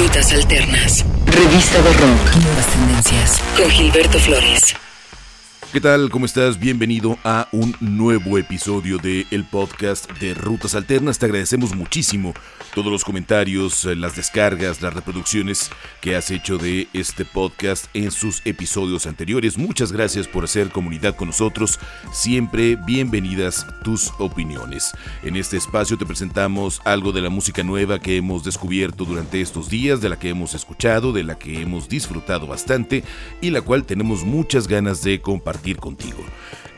Rutas Alternas. Revista de Rock. Nuevas tendencias. Con Gilberto Flores. ¿Qué tal? ¿Cómo estás? Bienvenido a un nuevo episodio de el podcast de Rutas Alternas. Te agradecemos muchísimo todos los comentarios, eh, las descargas, las reproducciones que has hecho de este podcast en sus episodios anteriores. Muchas gracias por hacer comunidad con nosotros. Siempre bienvenidas tus opiniones. En este espacio te presentamos algo de la música nueva que hemos descubierto durante estos días, de la que hemos escuchado, de la que hemos disfrutado bastante y la cual tenemos muchas ganas de compartir compartir contigo.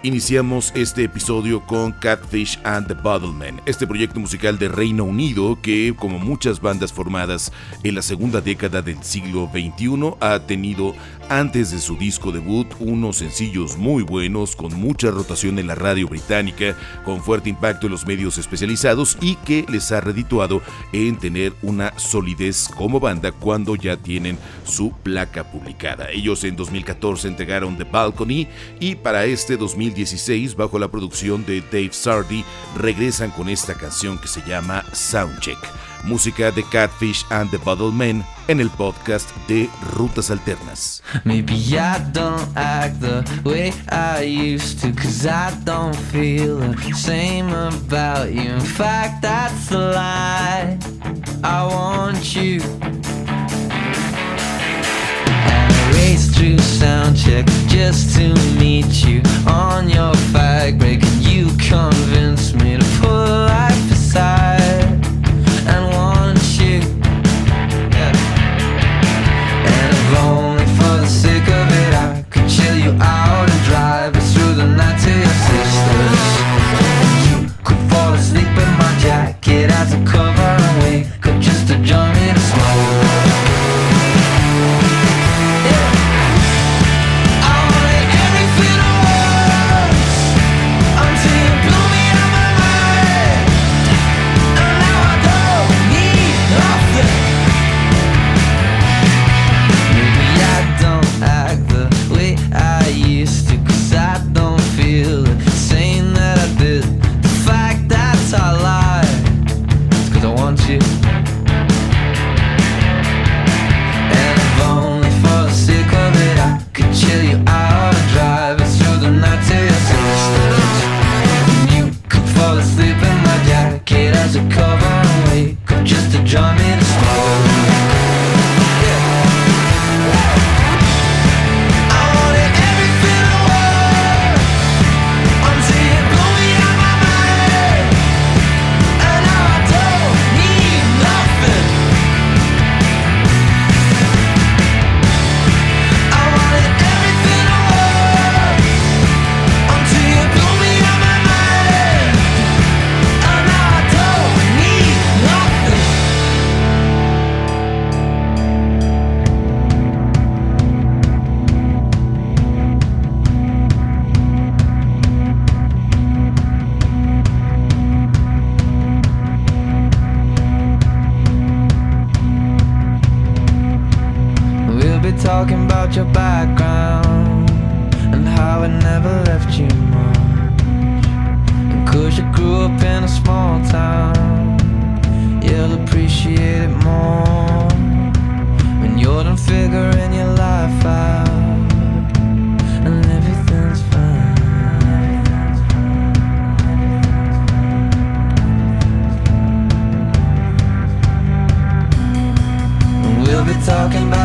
Iniciamos este episodio con Catfish and the Bottlemen, este proyecto musical de Reino Unido que, como muchas bandas formadas en la segunda década del siglo XXI, ha tenido antes de su disco debut unos sencillos muy buenos, con mucha rotación en la radio británica, con fuerte impacto en los medios especializados y que les ha redituado en tener una solidez como banda cuando ya tienen su placa publicada. Ellos en 2014 entregaron The Balcony y para este 2000 2016, bajo la producción de Dave Sardi, regresan con esta canción que se llama Soundcheck, música de Catfish and the Bottle Men en el podcast de Rutas Alternas. Maybe I don't act the way I used to, cause I don't feel the same about you. In fact, that's a lie. I want you. race through sound check just to meet you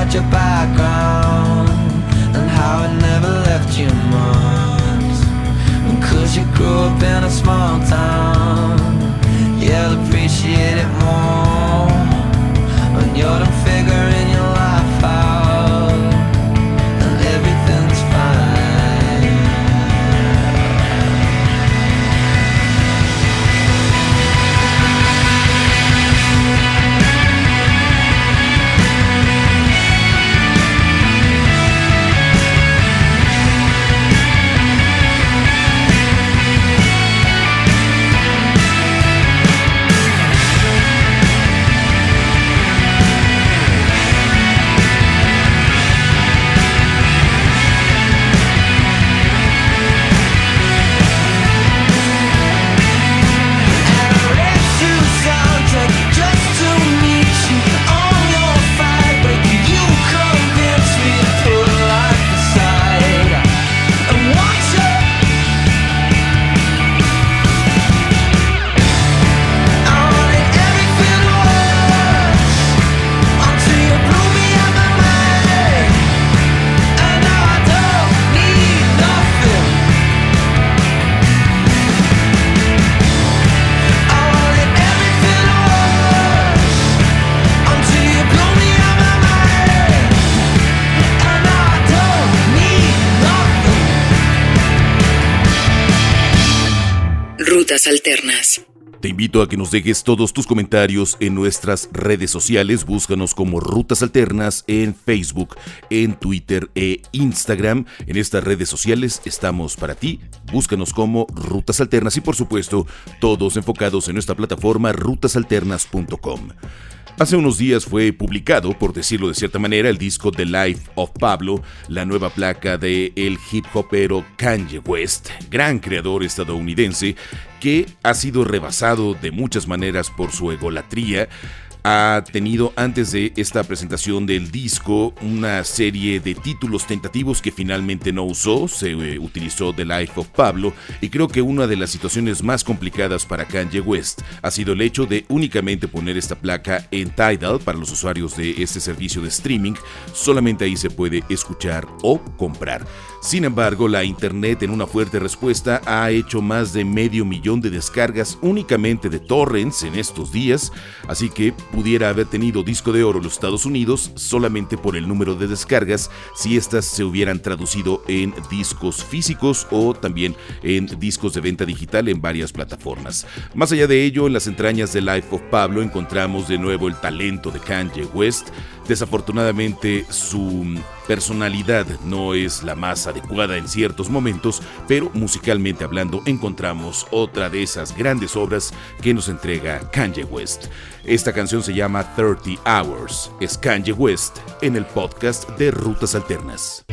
about your background and how it never left you once. Cause you grew up in a small town, Yeah, appreciate it more when you don't. Te invito a que nos dejes todos tus comentarios en nuestras redes sociales. Búscanos como Rutas Alternas en Facebook, en Twitter e Instagram. En estas redes sociales estamos para ti. Búscanos como Rutas Alternas y por supuesto todos enfocados en nuestra plataforma rutasalternas.com. Hace unos días fue publicado, por decirlo de cierta manera, el disco The Life of Pablo, la nueva placa de el hip hopero Kanye West, gran creador estadounidense que ha sido rebasado de muchas maneras por su egolatría ha tenido antes de esta presentación del disco una serie de títulos tentativos que finalmente no usó, se eh, utilizó The Life of Pablo y creo que una de las situaciones más complicadas para Kanye West ha sido el hecho de únicamente poner esta placa en Tidal para los usuarios de este servicio de streaming, solamente ahí se puede escuchar o comprar. Sin embargo, la Internet en una fuerte respuesta ha hecho más de medio millón de descargas únicamente de torrents en estos días, así que pudiera haber tenido disco de oro los Estados Unidos solamente por el número de descargas si éstas se hubieran traducido en discos físicos o también en discos de venta digital en varias plataformas. Más allá de ello, en las entrañas de Life of Pablo encontramos de nuevo el talento de Kanye West, Desafortunadamente su personalidad no es la más adecuada en ciertos momentos, pero musicalmente hablando encontramos otra de esas grandes obras que nos entrega Kanye West. Esta canción se llama 30 Hours. Es Kanye West en el podcast de Rutas Alternas.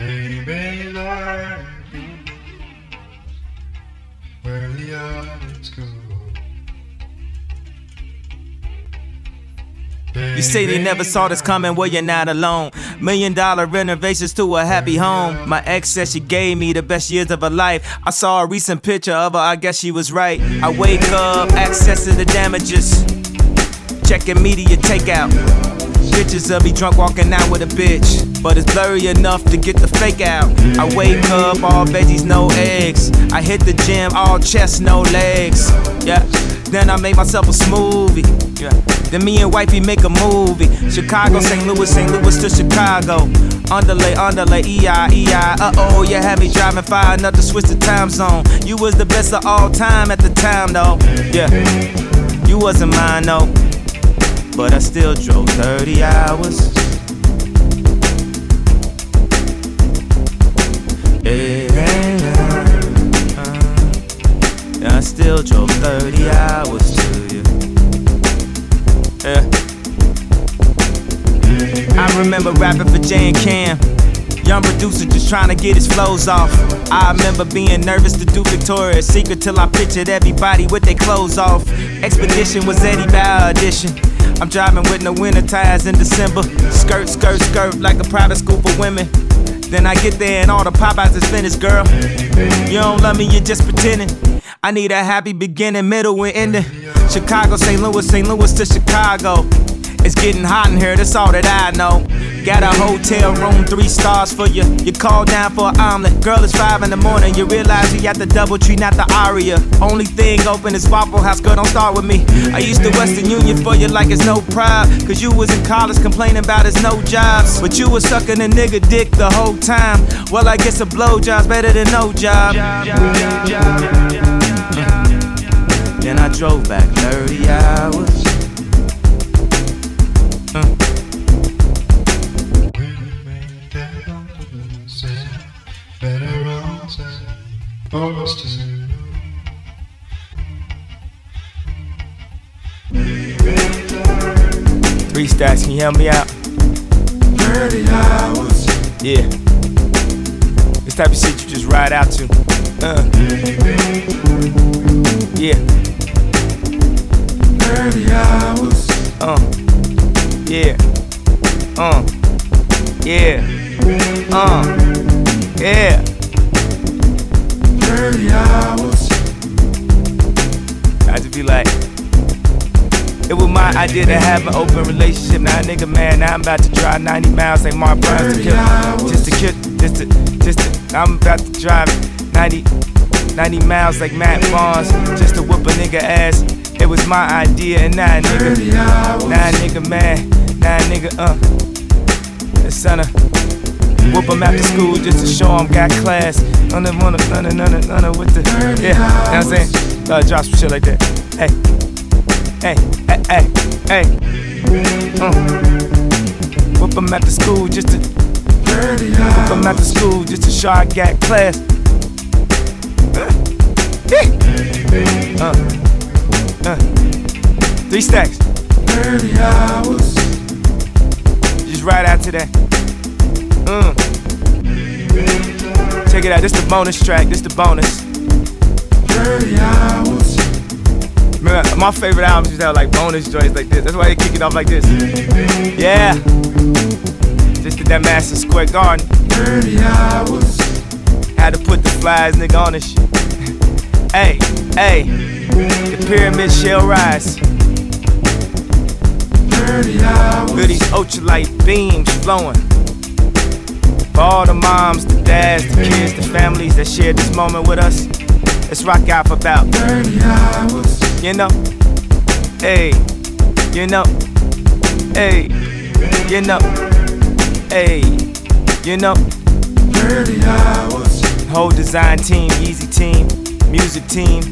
You say they never saw this coming, well, you're not alone. Million dollar renovations to a happy home. My ex said she gave me the best years of her life. I saw a recent picture of her, I guess she was right. I wake up, accessing the damages. Checking media takeout. Pictures of me drunk walking out with a bitch. But it's blurry enough to get the fake out. I wake up, all veggies, no eggs. I hit the gym, all chest, no legs. Yeah. Then I made myself a smoothie. Yeah. Then me and wifey make a movie. Chicago, St. Louis, St. Louis to Chicago. Underlay, underlay, EI, EI. Uh oh, you had me driving far enough to switch the time zone. You was the best of all time at the time, though. Yeah. You wasn't mine, though. But I still drove 30 hours. Yeah, still drove 30 hours to you. Yeah. I remember rapping for Jay and Cam. Young producer just trying to get his flows off. I remember being nervous to do Victoria's Secret till I pictured everybody with their clothes off. Expedition was Eddie Bauer edition. I'm driving with no winter tires in December. Skirt, skirt, skirt like a private school for women. Then I get there and all the Popeyes is finished, girl. You don't love me, you're just pretending. I need a happy beginning, middle, and ending. Chicago, St. Louis, St. Louis to Chicago. It's getting hot in here, that's all that I know. Got a hotel room, three stars for you. You call down for an omelet. Girl, it's five in the morning. You realize you got the DoubleTree, not the aria. Only thing open is Waffle House, girl, don't start with me. I used the Western Union for you like it's no pride. Cause you was in college complaining about it's no jobs. But you was sucking a nigga dick the whole time. Well, I guess a blowjob's better than no job. Then I drove back 30 hours. Three stacks, can you help me out? 30 hours. Yeah. This type of shit you just ride out to. Have an open relationship. Now, nigga, man, I'm about to drive 90 miles like Mark Burns to kill, just to kill, just to, just to. I'm about to drive 90, 90 miles like Matt Barnes just to whoop a nigga ass. It was my idea, and now, nigga, now, nigga, man, now, nigga, uh, the son of. Whoop him after school just to show him got class. None of, none of, none of, none of, none of with the, yeah, you know what I'm saying? Uh, drop some shit like that. Hey, hey, hey, hey, hey. Mm. Whip 'em at the school just to. Whip 'em at the school just to show I got class. Uh, uh, three stacks. 30 hours. Just right after that. Mm. Check it out, this the bonus track, this the bonus. 30 hours. Remember, my favorite albums used to have like bonus joints like this. That's why they kick it off like this. Yeah. Just did that Madison Square Garden. 30 hours. Had to put the flies nigga on this shit. hey, hey. The pyramid shall rise. 30 hours. Feel these ultralight beams flowing. For all the moms, the dads, the kids, the families that shared this moment with us, let's rock out for about 30 hours. You know? Hey, you know? Hey, you know? Hey, you know? 30 hours. Whole design team, Yeezy team, music team.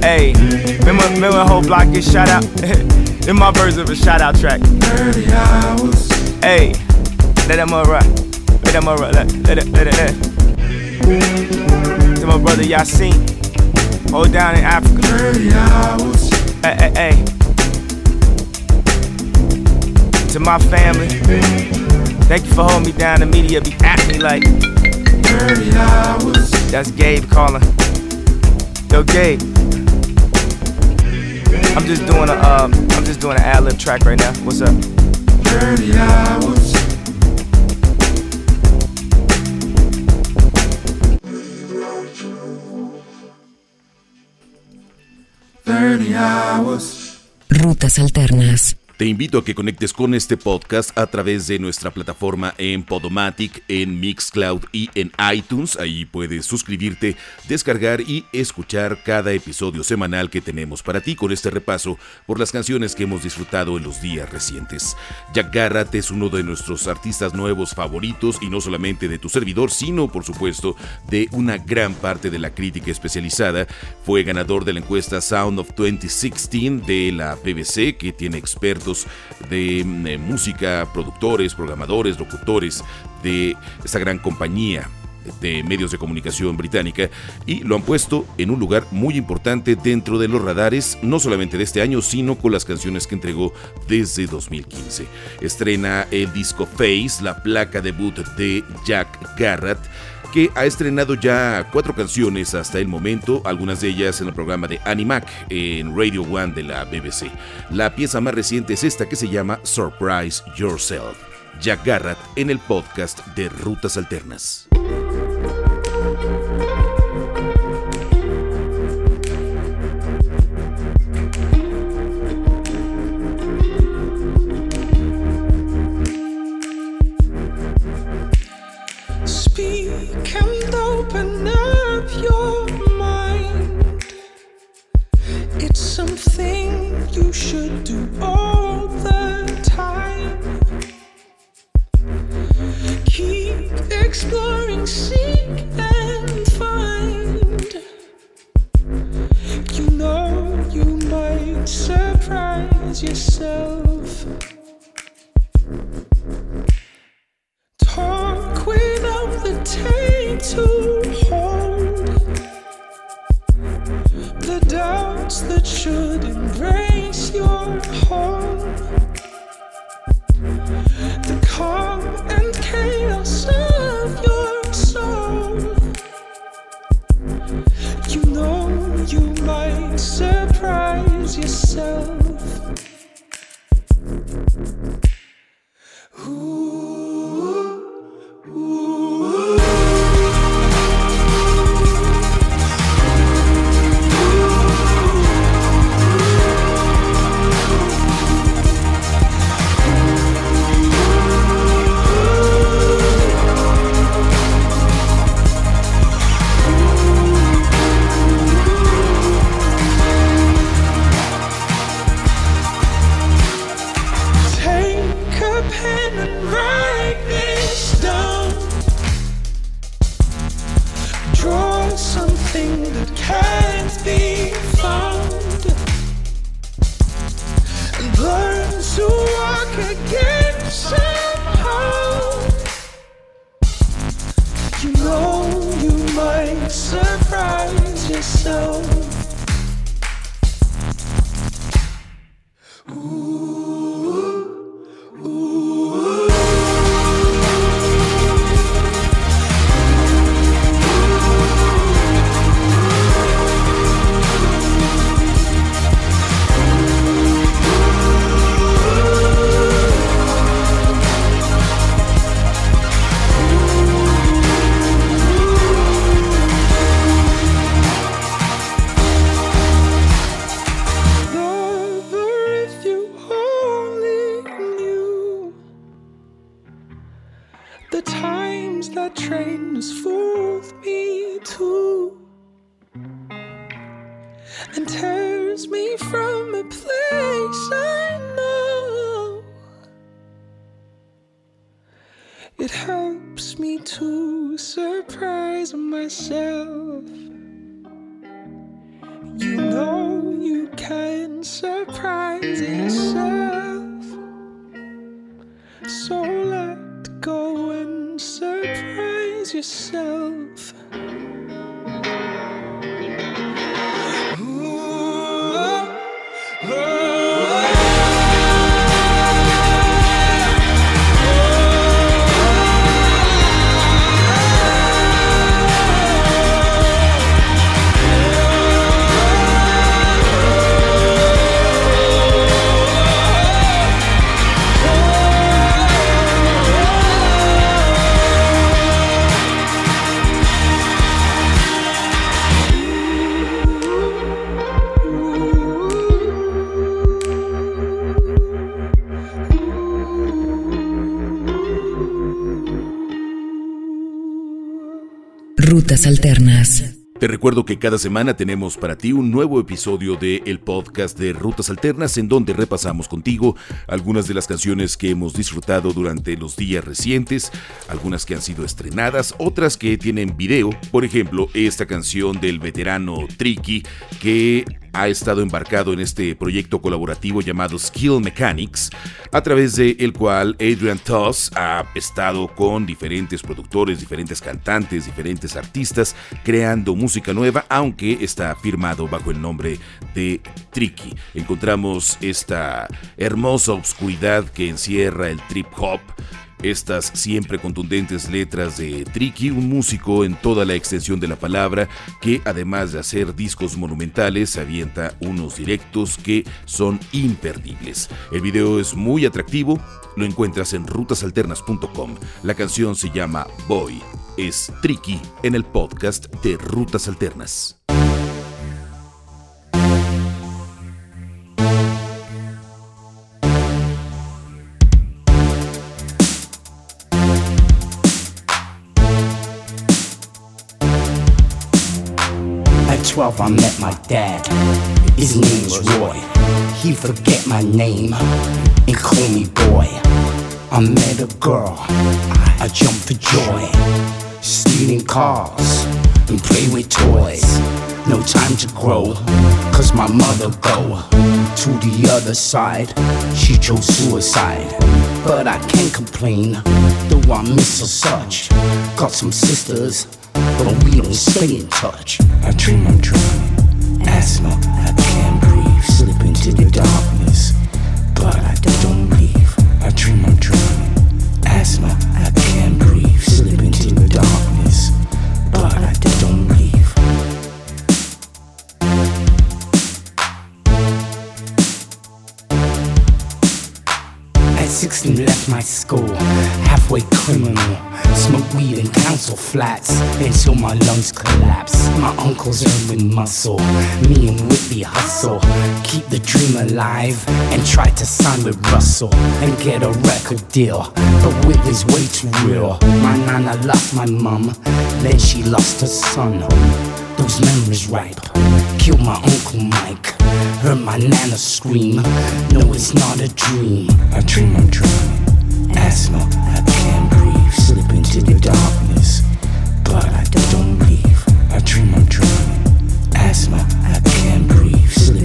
Hey, remember, remember whole block get shot out? In my version of a shout out track. 30 hours. Hey, let them all rock. Let them all rock. Let, let it, let it, let it. To my brother Yasin. Hold down in Africa. 30 hours. Hey, hey, hey. To my family. Thank you for holding me down. The media be at me like. 30 hours. That's Gabe calling. Yo, Gabe. I'm just doing a um, I'm just doing an ad lib track right now. What's up? 30 hours. Rutas alternas. Te invito a que conectes con este podcast a través de nuestra plataforma en Podomatic, en Mixcloud y en iTunes. Ahí puedes suscribirte, descargar y escuchar cada episodio semanal que tenemos para ti con este repaso por las canciones que hemos disfrutado en los días recientes. Jack Garrett es uno de nuestros artistas nuevos favoritos y no solamente de tu servidor, sino por supuesto de una gran parte de la crítica especializada. Fue ganador de la encuesta Sound of 2016 de la BBC, que tiene expertos de eh, música, productores, programadores, locutores de esta gran compañía de medios de comunicación británica y lo han puesto en un lugar muy importante dentro de los radares, no solamente de este año, sino con las canciones que entregó desde 2015. Estrena el disco Face, la placa debut de Jack Garrett que ha estrenado ya cuatro canciones hasta el momento, algunas de ellas en el programa de Animac en Radio One de la BBC. La pieza más reciente es esta que se llama Surprise Yourself. Jack Garrett en el podcast de Rutas Alternas. Something you should do all the time. Keep exploring, seek and find. You know you might surprise yourself. Talk without the tape the times that trains fooled me too and tears me from a place I know. It helps me to surprise myself. You know you can surprise yourself. So let go yourself. Alternas. Te recuerdo que cada semana tenemos para ti un nuevo episodio de el podcast de Rutas Alternas en donde repasamos contigo algunas de las canciones que hemos disfrutado durante los días recientes, algunas que han sido estrenadas, otras que tienen video, por ejemplo, esta canción del veterano Tricky que ha estado embarcado en este proyecto colaborativo llamado Skill Mechanics, a través de el cual Adrian Toss ha estado con diferentes productores, diferentes cantantes, diferentes artistas, creando música nueva, aunque está firmado bajo el nombre de Tricky. Encontramos esta hermosa obscuridad que encierra el trip hop estas siempre contundentes letras de Tricky, un músico en toda la extensión de la palabra, que además de hacer discos monumentales, avienta unos directos que son imperdibles. El video es muy atractivo, lo encuentras en rutasalternas.com. La canción se llama Boy. Es Tricky en el podcast de Rutas Alternas. 12, I met my dad. His name was Roy. He forget my name and call me boy. I met a girl. I jumped for joy. Stealing cars and play with toys. No time to grow, cause my mother go to the other side. She chose suicide, but I can't complain, though I miss her such. Got some sisters, but we don't stay in touch. I dream I'm drowning, asthma, flats until my lungs collapse. My uncle's earning muscle, me and Whitby hustle. Keep the dream alive and try to sign with Russell and get a record deal. But Whitby's way too real. My nana lost my mum, then she lost her son. Those memories ripe. Killed my uncle Mike. Heard my nana scream. No, it's not a dream. I dream I'm drowning. Asthma, I can't breathe. Slip into the darkness, but I don't leave. I dream I'm drowning. Asthma, I can't breathe. Slip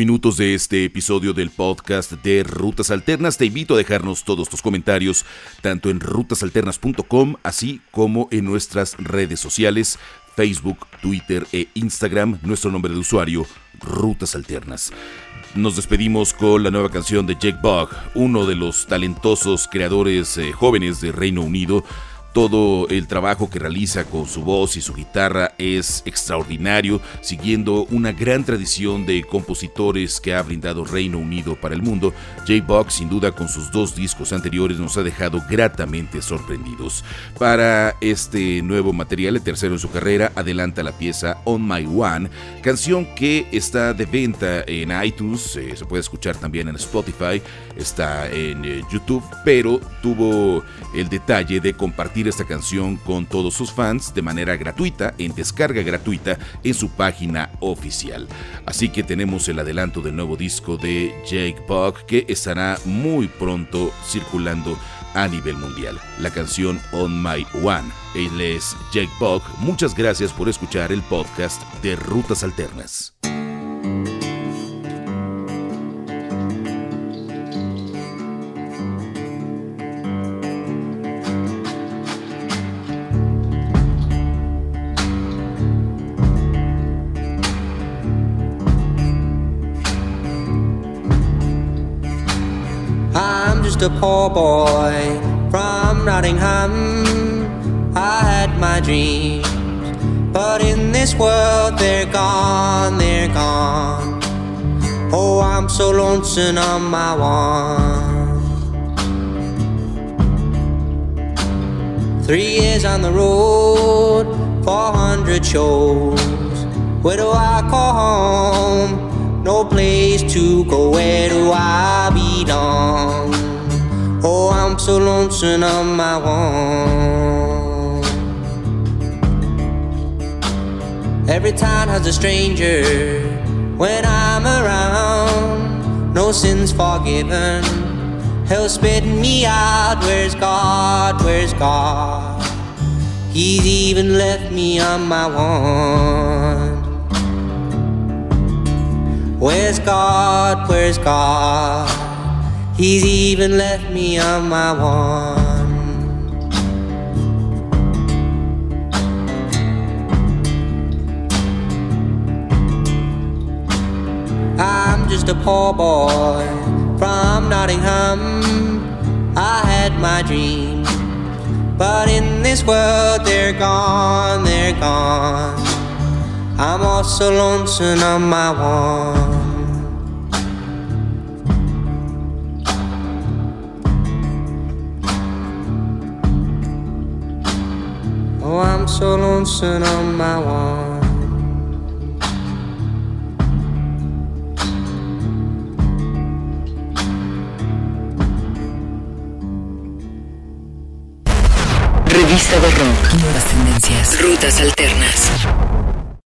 minutos de este episodio del podcast de Rutas Alternas. Te invito a dejarnos todos tus comentarios, tanto en rutasalternas.com, así como en nuestras redes sociales, Facebook, Twitter e Instagram, nuestro nombre de usuario, Rutas Alternas. Nos despedimos con la nueva canción de Jake Bug, uno de los talentosos creadores eh, jóvenes de Reino Unido todo el trabajo que realiza con su voz y su guitarra es extraordinario, siguiendo una gran tradición de compositores que ha brindado Reino Unido para el mundo. J-Box, sin duda, con sus dos discos anteriores, nos ha dejado gratamente sorprendidos. Para este nuevo material, el tercero en su carrera, adelanta la pieza On My One, canción que está de venta en iTunes, eh, se puede escuchar también en Spotify, está en eh, YouTube, pero tuvo el detalle de compartir esta canción con todos sus fans de manera gratuita, en descarga gratuita, en su página oficial. Así que tenemos el adelanto del nuevo disco de Jake Buck que estará muy pronto circulando a nivel mundial. La canción On My One. Él es Jake Buck. Muchas gracias por escuchar el podcast de Rutas Alternas. Just a poor boy from Nottingham. I had my dreams, but in this world they're gone, they're gone. Oh, I'm so lonesome on my one. Three years on the road, 400 shows. Where do I call home? No place to go, where do I belong? Oh, I'm so lonesome on my own. Every town has a stranger when I'm around. No sins forgiven. Hell spitting me out. Where's God? Where's God? He's even left me on my own. Where's God? Where's God? He's even left me on my one. I'm just a poor boy from Nottingham. I had my dreams, but in this world they're gone, they're gone. I'm all so lonesome on my one. Revista de Rock. Nuevas tendencias. Rutas alternas.